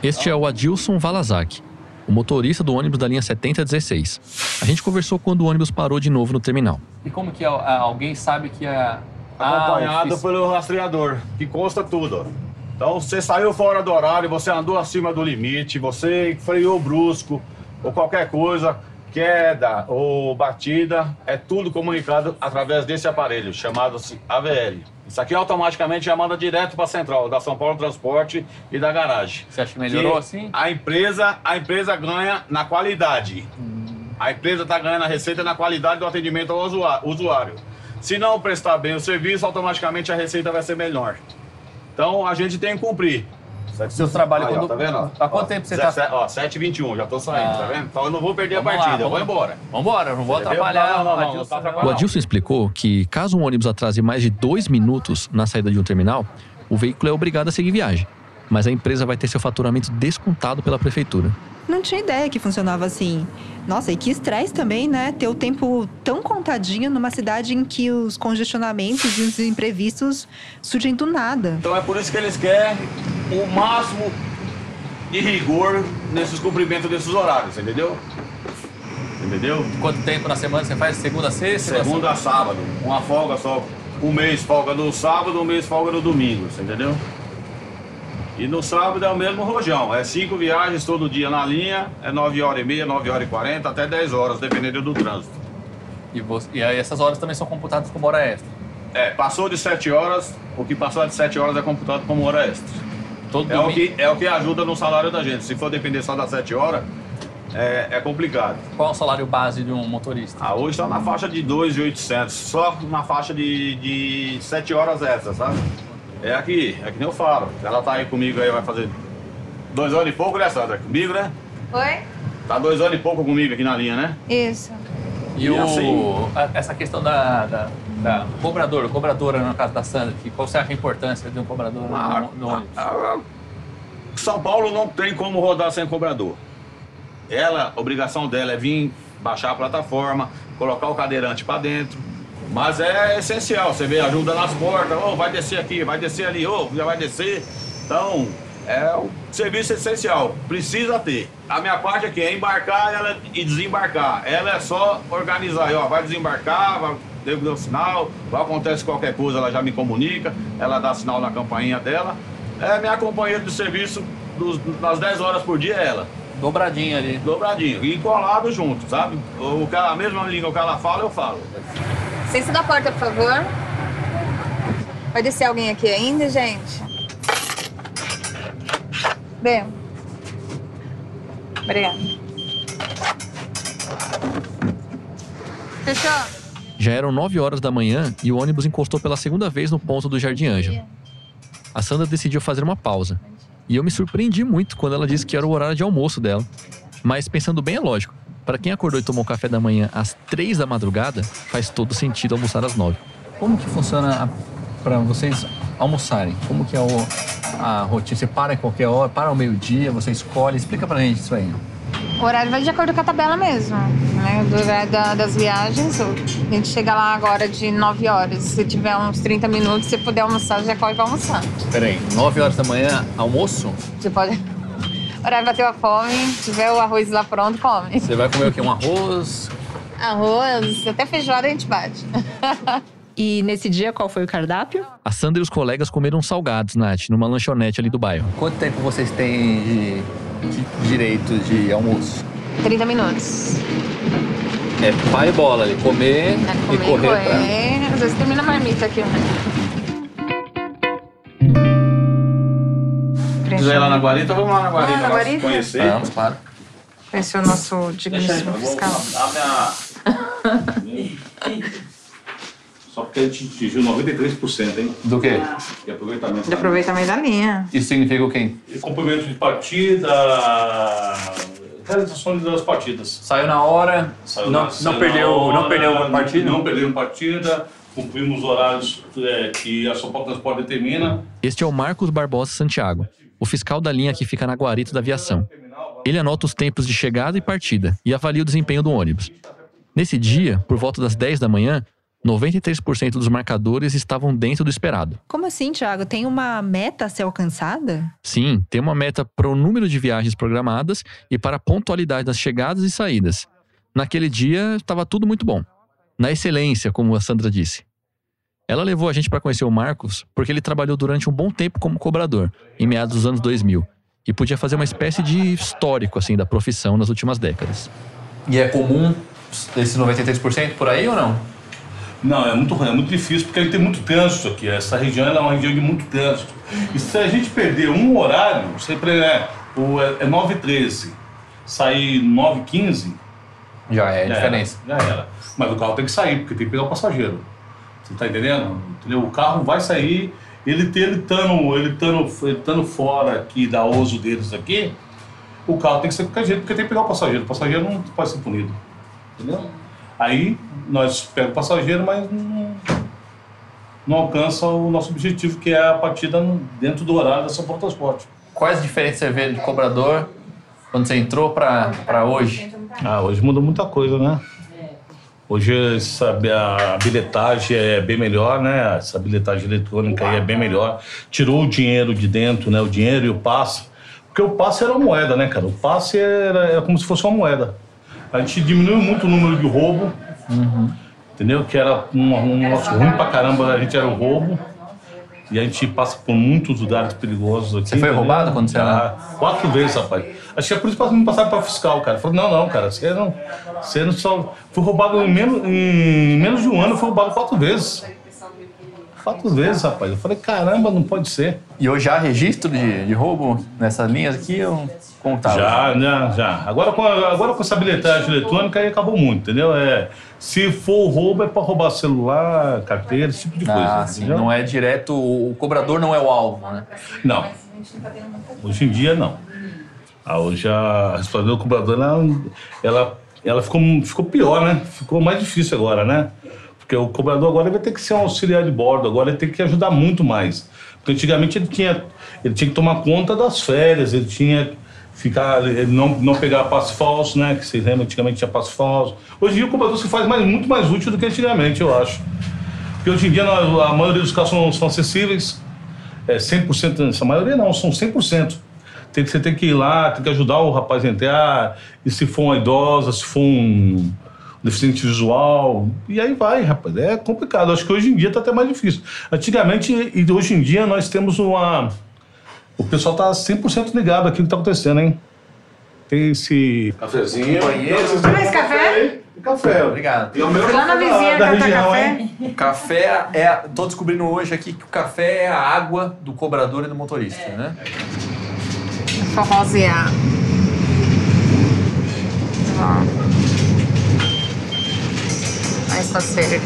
[SPEAKER 11] Este é o Adilson Valazak, o motorista do ônibus da linha 7016. A gente conversou quando o ônibus parou de novo no terminal.
[SPEAKER 4] E como que alguém sabe que a...
[SPEAKER 7] Acompanhado
[SPEAKER 4] Ah,
[SPEAKER 7] pelo rastreador, que consta tudo. Então, você saiu fora do horário, você andou acima do limite, você freou brusco ou qualquer coisa, queda ou batida, é tudo comunicado através desse aparelho chamado-se AVL. Isso aqui automaticamente já manda direto para a central da São Paulo Transporte e da garagem.
[SPEAKER 4] Você acha que melhorou
[SPEAKER 7] Que
[SPEAKER 4] assim?
[SPEAKER 7] A empresa, a empresa ganha na qualidade. A empresa está ganhando a receita na qualidade do atendimento ao usuário. Se não prestar bem o serviço, automaticamente a receita vai ser melhor. Então a gente tem que cumprir.
[SPEAKER 4] Seu trabalho
[SPEAKER 7] Aí, ó,
[SPEAKER 4] quando-
[SPEAKER 7] tá vendo? ó?
[SPEAKER 4] Há quanto
[SPEAKER 7] Ó,
[SPEAKER 4] tempo você tá-
[SPEAKER 7] 17 Ó, 7h21, já tô saindo,
[SPEAKER 4] Ah.
[SPEAKER 7] tá vendo? Então eu não vou perder
[SPEAKER 4] Vamos
[SPEAKER 7] a
[SPEAKER 4] lá,
[SPEAKER 7] partida, eu
[SPEAKER 4] vamos-
[SPEAKER 7] vou embora.
[SPEAKER 4] Vambora, não vou
[SPEAKER 7] Entendeu?
[SPEAKER 4] atrapalhar.
[SPEAKER 7] Não, não, não,
[SPEAKER 4] Adilson,
[SPEAKER 7] não tá
[SPEAKER 11] O. Adilson explicou que, caso um ônibus atrase mais de dois minutos na saída de um terminal, o veículo é obrigado a seguir viagem. Mas a empresa vai ter seu faturamento descontado pela prefeitura.
[SPEAKER 1] Não tinha ideia que funcionava assim. Nossa, e que estresse também, né? Ter o tempo tão contadinho numa cidade em que os congestionamentos e os imprevistos surgem do nada.
[SPEAKER 7] Então é por isso que eles querem o máximo de rigor nesses cumprimentos desses horários, entendeu? Entendeu?
[SPEAKER 5] Quanto tempo na semana você faz? Segunda a sexta?
[SPEAKER 7] Segunda a sábado. Uma folga só. Um mês folga no sábado, um mês folga no domingo, você entendeu? E no sábado é o mesmo rojão. É cinco viagens todo dia na linha, é 9 horas e meia, 9 horas e 40, até 10 horas, dependendo do trânsito.
[SPEAKER 5] E, você, e aí essas horas também são computadas como hora extra?
[SPEAKER 7] É, passou de 7 horas, o que passou de 7 horas é computado como hora extra.
[SPEAKER 5] Todo
[SPEAKER 7] É o, que, é o que ajuda no salário da gente. Se for depender só das 7 horas, é, é complicado.
[SPEAKER 5] Qual é o salário base de um motorista?
[SPEAKER 7] Ah, hoje está na faixa de 2.800, só na faixa de, de 7 horas extras, sabe? É aqui, é que nem eu falo. Ela tá aí comigo aí, vai fazer dois anos e pouco, né, Sandra? Comigo, né?
[SPEAKER 2] Oi?
[SPEAKER 7] Tá dois anos e pouco comigo aqui na linha, né?
[SPEAKER 2] Isso.
[SPEAKER 5] E,
[SPEAKER 7] E
[SPEAKER 5] o,
[SPEAKER 7] assim-
[SPEAKER 5] a- essa questão da, da, da cobrador, cobradora no caso da Sandra, que qual você acha a importância de um cobrador no-
[SPEAKER 7] Ah,
[SPEAKER 5] no, ônibus?
[SPEAKER 7] ah, ah, São Paulo não tem como rodar sem cobrador. Ela, a obrigação dela é vir baixar a plataforma, colocar o cadeirante para dentro. Mas é essencial, você vê ajuda nas portas, ô, vai descer aqui, vai descer ali, ô, já vai descer. Então, é um serviço essencial, precisa ter. A minha parte aqui é embarcar ela e desembarcar. Ela é só organizar, ó, vai desembarcar, vai devo dar o sinal, vai acontece qualquer coisa, ela já me comunica, ela dá sinal na campainha dela. É minha companheira de serviço dos, nas 10 horas por dia é ela.
[SPEAKER 5] Dobradinha ali.
[SPEAKER 7] Dobradinho. E colado junto, sabe? O que ela, a mesma língua que ela fala, eu falo.
[SPEAKER 6] Licença da porta, por favor. Vai descer alguém aqui ainda, gente? Bem. Obrigada. Fechou?
[SPEAKER 4] Já eram 9 horas da manhã e o ônibus encostou pela segunda vez no ponto do Jardim Ângela. A Sandra decidiu fazer uma pausa. E eu me surpreendi muito quando ela disse que era o horário de almoço dela. Mas pensando bem, é lógico. Para quem acordou e tomou café da manhã às 3 da madrugada, faz todo sentido almoçar às 9.
[SPEAKER 5] Como que funciona para vocês almoçarem? Como que é o, a rotina? Você para em qualquer hora, para ao meio-dia, você escolhe. Explica pra gente isso aí.
[SPEAKER 2] O horário vai de acordo com a tabela mesmo, né? Do horário da- das viagens. A gente chega lá agora de 9 horas. Se tiver uns 30 minutos, se puder almoçar, já corre pra almoçar.
[SPEAKER 5] Peraí, 9 horas da manhã, almoço?
[SPEAKER 2] Você pode. O horário bateu a fome, tiver o arroz lá pronto, come.
[SPEAKER 5] Você vai comer o quê? Um arroz?
[SPEAKER 2] Arroz, até feijoada a gente bate.
[SPEAKER 1] E nesse dia, qual foi o cardápio?
[SPEAKER 4] A Sandra e os colegas comeram salgados, Nath, numa lanchonete ali do bairro.
[SPEAKER 5] Quanto tempo vocês têm de, de direito de almoço?
[SPEAKER 2] 30 minutos.
[SPEAKER 5] É pai e bola ali, comer,
[SPEAKER 2] É, comer,
[SPEAKER 5] e correr pra...
[SPEAKER 2] correr. Às vezes termina a marmita aqui, né?
[SPEAKER 7] Se quiser ir lá na Guarita, vamos lá na Guarita,
[SPEAKER 2] Ah, na Guarita?
[SPEAKER 7] conhecer.
[SPEAKER 5] Vamos, claro.
[SPEAKER 2] Esse é o nosso digníssimo fiscal.
[SPEAKER 7] Só porque a gente atingiu 93%, hein?
[SPEAKER 5] Do quê?
[SPEAKER 7] De aproveitamento.
[SPEAKER 2] De aproveitamento da linha.
[SPEAKER 5] Isso significa o quê?
[SPEAKER 12] Complemento de partida, realização das partidas.
[SPEAKER 5] Saiu na hora,
[SPEAKER 12] Saiu
[SPEAKER 5] não,
[SPEAKER 12] na- saiu
[SPEAKER 5] não,
[SPEAKER 12] na
[SPEAKER 5] perdeu, não
[SPEAKER 12] hora,
[SPEAKER 5] perdeu a partida?
[SPEAKER 12] Não perdeu partida, cumprimos os horários é, que a São Paulo Transporte determina.
[SPEAKER 4] Este é o Marcos Barbosa Santiago, o fiscal da linha que fica na guarita da aviação. Ele anota os tempos de chegada e partida e avalia o desempenho do ônibus. Nesse dia, por volta das 10 da manhã, 93% dos marcadores estavam dentro do esperado.
[SPEAKER 1] Como assim, Thiago? Tem uma meta a ser alcançada?
[SPEAKER 4] Sim, tem uma meta para o número de viagens programadas e para a pontualidade das chegadas e saídas. Naquele dia, estava tudo muito bom. Na excelência, como a Sandra disse. Ela levou a gente para conhecer o Marcos porque ele trabalhou durante um bom tempo como cobrador, em meados dos anos 2000, e podia fazer uma espécie de histórico assim da profissão nas últimas décadas.
[SPEAKER 5] E é comum esses 93% por aí ou não?
[SPEAKER 12] Não, é muito, é muito difícil porque ele tem muito trânsito aqui. Essa região ela é uma região de muito trânsito. E se a gente perder um horário, sempre é, o, é, é 9 h 13 sair 9 h 15
[SPEAKER 5] Já é a
[SPEAKER 12] já
[SPEAKER 5] diferença.
[SPEAKER 12] Era, já era. Mas o carro tem que sair, porque tem que pegar o passageiro. Você tá entendendo? Entendeu? O carro vai sair, ele ele estando ele tando, ele tando fora aqui da uso deles aqui, o carro tem que ser com a gente, porque tem que pegar o passageiro. O passageiro não pode ser punido. Entendeu? Aí nós pegamos o passageiro, mas não, não alcança o nosso objetivo, que é a partida dentro do horário da São Paulo Transporte.
[SPEAKER 5] Quais diferenças você vê de cobrador Quando você entrou pra hoje?
[SPEAKER 12] Ah, hoje mudou muita coisa, né? Hoje sabe, a bilhetagem é bem melhor, né? Essa bilhetagem eletrônica aí é bem melhor. Tirou o dinheiro de dentro, né? O dinheiro e o passe. Porque o passe era uma moeda, né, cara? O passe era, era como se fosse uma moeda. A gente diminuiu muito o número de roubo, entendeu? Que era um, um negócio ruim pra caramba, a gente era o roubo. E a gente passa por muitos lugares perigosos aqui.
[SPEAKER 5] Você foi roubado quando você
[SPEAKER 12] Já, Quatro vezes, rapaz. Acho que é por isso que me passaram pra fiscal, cara. Falei, não, não, cara, você não. Você não só. Fui roubado em menos, em menos de um ano, fui roubado quatro vezes. Quatro vezes, rapaz. Eu falei, caramba, não pode ser.
[SPEAKER 5] E hoje há registro de, de roubo nessas linhas aqui? Como tá?
[SPEAKER 12] Já, né, já. Agora com, a- agora com essa bilhetagem eletrônica aí acabou muito, entendeu? É, se for roubo é pra roubar celular, carteira, esse tipo de coisa.
[SPEAKER 5] Ah, sim. Não é direto, o cobrador não é o alvo, né?
[SPEAKER 12] Não. Hoje em dia, não. Ah, hoje a responsabilidade do cobrador, ela, ela, ela ficou, ficou pior, né? Ficou mais difícil agora, né? Porque o cobrador agora vai ter que ser um auxiliar de bordo, agora ele tem que ajudar muito mais. Porque antigamente ele tinha, ele tinha que tomar conta das férias, ele tinha ficar, ele não, não pegar passe falso, né? Que vocês lembram, antigamente tinha passe falso. Hoje em dia o cobrador se faz mais, muito mais útil do que antigamente, eu acho. Porque hoje em dia a maioria dos carros são, são acessíveis, é 100%, essa maioria não, são 100%. Tem você tem que ir lá, tem que ajudar o rapaz a entrar, e se for uma idosa, se for um deficiente visual, e aí vai, rapaz. É complicado. Acho que hoje em dia está até mais difícil. Antigamente e hoje em dia nós temos uma. O pessoal está 100% ligado aqui no que está acontecendo, hein? Tem esse. Cafezinho.
[SPEAKER 2] Mais café?
[SPEAKER 12] Café.
[SPEAKER 5] Obrigado.
[SPEAKER 12] E o meu
[SPEAKER 2] lá na
[SPEAKER 12] café
[SPEAKER 2] vizinha
[SPEAKER 12] da região,
[SPEAKER 2] café.
[SPEAKER 12] hein?
[SPEAKER 5] O café é. Tô descobrindo hoje aqui que o café é a água do cobrador e do motorista, né?
[SPEAKER 2] Forrosear.
[SPEAKER 6] Mais parceiro.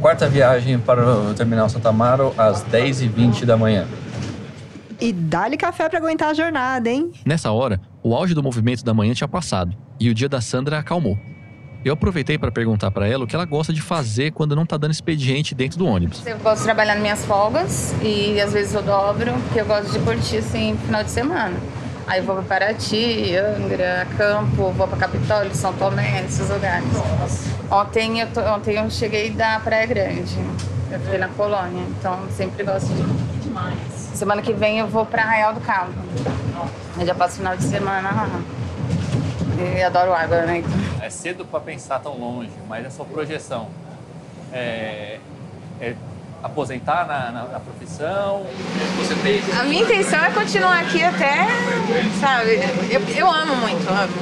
[SPEAKER 5] Quarta viagem para o Terminal Santa Amaro às 10h20 da manhã.
[SPEAKER 1] E dá-lhe café pra aguentar a jornada, hein?
[SPEAKER 4] Nessa hora, o auge do movimento da manhã tinha passado e o dia da Sandra acalmou. Eu aproveitei para perguntar para ela o que ela gosta de fazer quando não tá dando expediente dentro do ônibus.
[SPEAKER 6] Eu gosto de trabalhar nas minhas folgas e às vezes eu dobro, porque eu gosto de curtir assim final de semana. Aí eu vou para Paraty, Angra, Campo, vou para Capitólio, São Tomé, esses lugares. Ontem eu, ontem eu cheguei da Praia Grande, eu fiquei na colônia, então sempre gosto de. Semana que vem eu vou para Arraial do Cabo. Eu já passo final de semana lá. E adoro água, né?
[SPEAKER 5] É cedo para pensar tão longe, mas é só projeção. É, é aposentar na, na- na profissão? Você tem.
[SPEAKER 6] A minha intenção é continuar aqui até, sabe? Eu, eu amo muito, amo.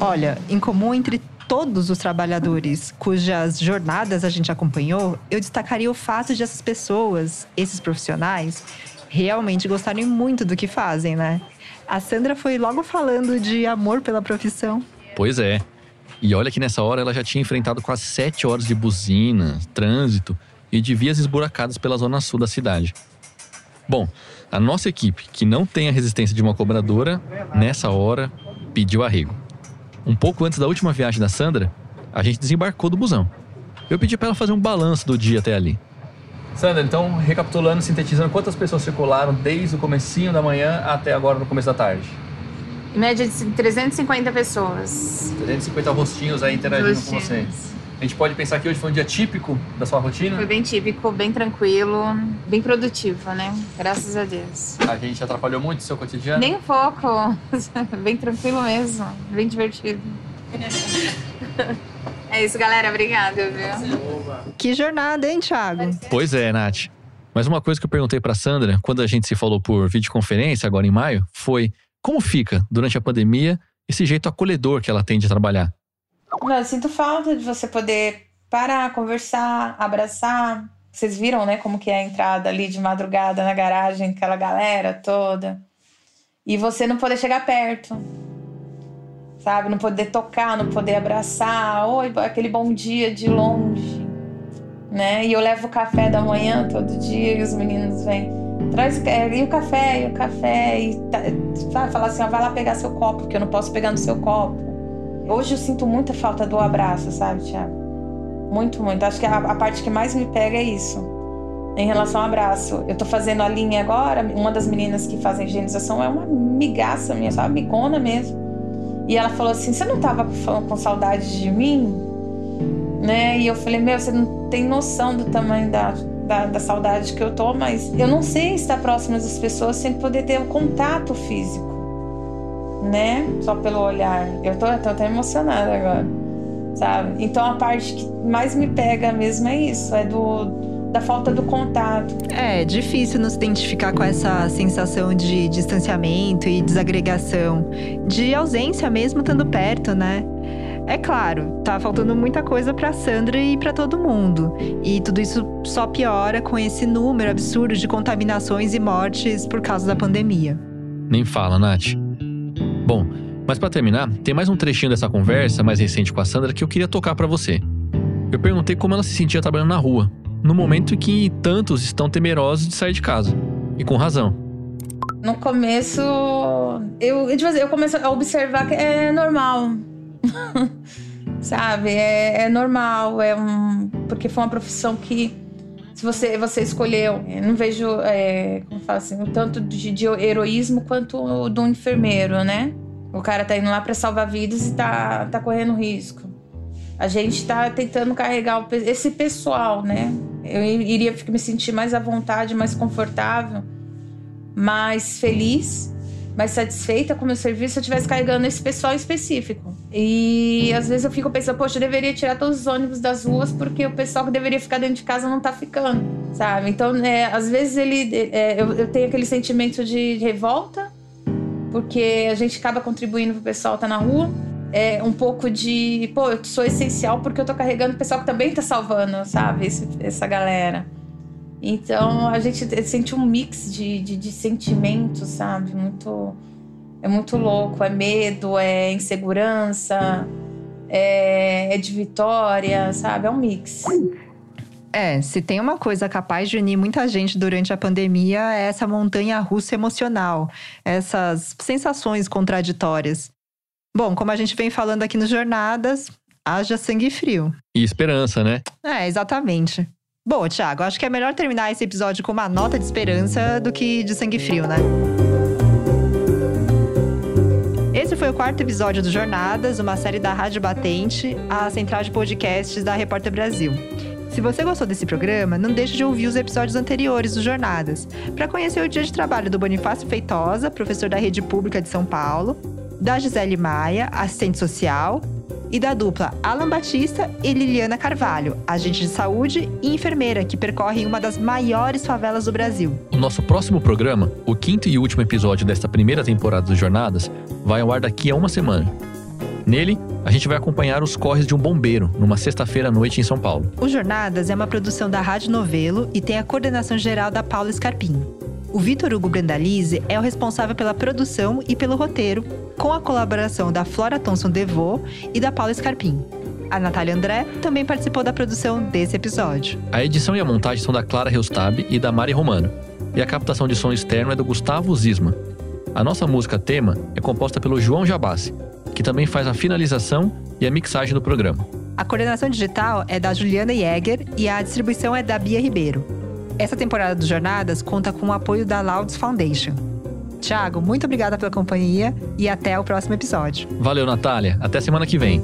[SPEAKER 1] Olha, em comum entre todos os trabalhadores cujas jornadas a gente acompanhou, eu destacaria o fato de essas pessoas, esses profissionais, realmente gostarem muito do que fazem, né? A Sandra foi logo falando de amor pela profissão.
[SPEAKER 4] Pois é. E olha que nessa hora ela já tinha enfrentado quase sete horas de buzina, trânsito e de vias esburacadas pela zona sul da cidade. Bom, a nossa equipe, que não tem a resistência de uma cobradora, nessa hora pediu arrego. Um pouco antes da última viagem da Sandra, a gente desembarcou do busão. Eu pedi para ela fazer um balanço do dia até ali.
[SPEAKER 5] Sandra, então, recapitulando, sintetizando, quantas pessoas circularam desde o comecinho da manhã até agora no começo da tarde?
[SPEAKER 6] Em média de 350 pessoas.
[SPEAKER 5] 350 rostinhos aí interagindo com você.
[SPEAKER 6] Rostinhos.
[SPEAKER 5] A gente pode pensar que hoje foi um dia típico da sua rotina?
[SPEAKER 6] Foi bem típico, bem tranquilo, bem produtivo, né? Graças a Deus.
[SPEAKER 5] A gente atrapalhou muito o seu cotidiano?
[SPEAKER 6] Nem um pouco. bem tranquilo mesmo. Bem divertido. É isso, galera. Obrigada, viu?
[SPEAKER 1] Que jornada, hein, Thiago?
[SPEAKER 4] Pois é, Nath. Mas uma coisa que eu perguntei para Sandra quando a gente se falou por videoconferência agora em maio foi como fica durante a pandemia esse jeito acolhedor que ela tem de trabalhar.
[SPEAKER 2] Não, eu sinto falta de você poder parar, conversar, abraçar. Vocês viram, né, como que é a entrada ali de madrugada na garagem, aquela galera toda. E você não poder chegar perto. Sabe? Não poder tocar, não poder abraçar. Oi, aquele bom dia de longe. Né? E eu levo o café da manhã todo dia e os meninos vêm. Traz é, e o café, e o café. E tá, falar assim, ó, vai lá pegar seu copo, porque eu não posso pegar no seu copo. Hoje eu sinto muita falta do abraço, sabe, Thiago? Muito, muito. Acho que a, a parte que mais me pega é isso. Em relação ao abraço. Eu tô fazendo a linha agora, uma das meninas que fazem higienização é uma migaça minha, sabe? Migona mesmo. E ela falou assim: Você não tava com saudade de mim? Né? E eu falei: Meu, você não tem noção do tamanho da, da, da saudade que eu tô, mas eu não sei estar próximo das pessoas sem poder ter o um contato físico, né? Só pelo olhar. Eu tô, tô até emocionada agora, sabe? Então a parte que mais me pega mesmo é isso: é do da falta do contato.
[SPEAKER 1] É difícil nos identificar com essa sensação de distanciamento e desagregação, de ausência mesmo estando perto, né? É claro, tá faltando muita coisa para Sandra e para todo mundo. E tudo isso só piora com esse número absurdo de contaminações e mortes por causa da pandemia.
[SPEAKER 4] Nem fala, Nath. Bom, mas para terminar, tem mais um trechinho dessa conversa mais recente com a Sandra que eu queria tocar para você. Eu perguntei como ela se sentia trabalhando na rua, no momento em que tantos estão temerosos de sair de casa. E com razão.
[SPEAKER 2] No começo, eu, tipo assim, eu comecei a observar que é normal. Sabe? É, é, normal. É um, porque foi uma profissão que, se você, você escolheu, eu não vejo, é, como fala assim, o tanto de, de heroísmo quanto do enfermeiro, né? O cara tá indo lá para salvar vidas e tá, tá correndo risco. A gente está tentando carregar esse pessoal, né? Eu iria me sentir mais à vontade, mais confortável, mais feliz, mais satisfeita com o meu serviço se eu estivesse carregando esse pessoal específico. E às vezes eu fico pensando, poxa, eu deveria tirar todos os ônibus das ruas porque o pessoal que deveria ficar dentro de casa não está ficando, sabe? Então, é, às vezes ele, é, eu, eu, tenho aquele sentimento de revolta porque a gente acaba contribuindo para o pessoal tá na rua é, um pouco de, pô, eu sou essencial porque eu tô carregando o pessoal que também tá salvando, sabe? Esse, essa galera. Então a gente sente um mix de, de, de sentimentos, sabe? Muito. É muito louco. É medo, é insegurança, é, é de vitória, sabe? É um mix.
[SPEAKER 1] É, se tem uma coisa capaz de unir muita gente durante a pandemia, é essa montanha russa emocional, essas sensações contraditórias. Bom, como a gente vem falando aqui nos Jornadas, haja sangue frio.
[SPEAKER 4] E esperança, né?
[SPEAKER 1] É, exatamente. Bom, Thiago, acho que é melhor terminar esse episódio com uma nota de esperança do que de sangue frio, né? Esse foi o quarto episódio do Jornadas, uma série da Rádio Batente, a central de podcasts da Repórter Brasil. Se você gostou desse programa, não deixe de ouvir os episódios anteriores do Jornadas, para conhecer o dia de trabalho do Bonifácio Feitosa, professor da Rede Pública de São Paulo, da Gisele Maia, assistente social, e da dupla Alan Batista e Liliana Carvalho, agente de saúde e enfermeira que percorrem uma das maiores favelas do Brasil.
[SPEAKER 4] O nosso próximo programa, o quinto e último episódio desta primeira temporada dos Jornadas, vai ao ar daqui a uma semana. Nele, a gente vai acompanhar os corres de um bombeiro numa sexta-feira à noite em São Paulo.
[SPEAKER 1] O Jornadas é uma produção da Rádio Novelo e tem a coordenação geral da Paula Scarpim. O Vitor Hugo Brandalize é o responsável pela produção e pelo roteiro, com a colaboração da Flora Thomson Devô e da Paula Scarpim. A Natália André também participou da produção desse episódio.
[SPEAKER 4] A edição e a montagem são da Clara Reustab e da Mari Romano. E a captação de som externo é do Gustavo Zisma. A nossa música tema é composta pelo João Jabassi, que também faz a finalização e a mixagem do programa.
[SPEAKER 1] A coordenação digital é da Juliana Jäger e a distribuição é da Bia Ribeiro. Essa temporada do Jornadas conta com o apoio da Louds Foundation. Tiago, muito obrigada pela companhia e até o próximo episódio.
[SPEAKER 4] Valeu, Natália. Até semana que vem.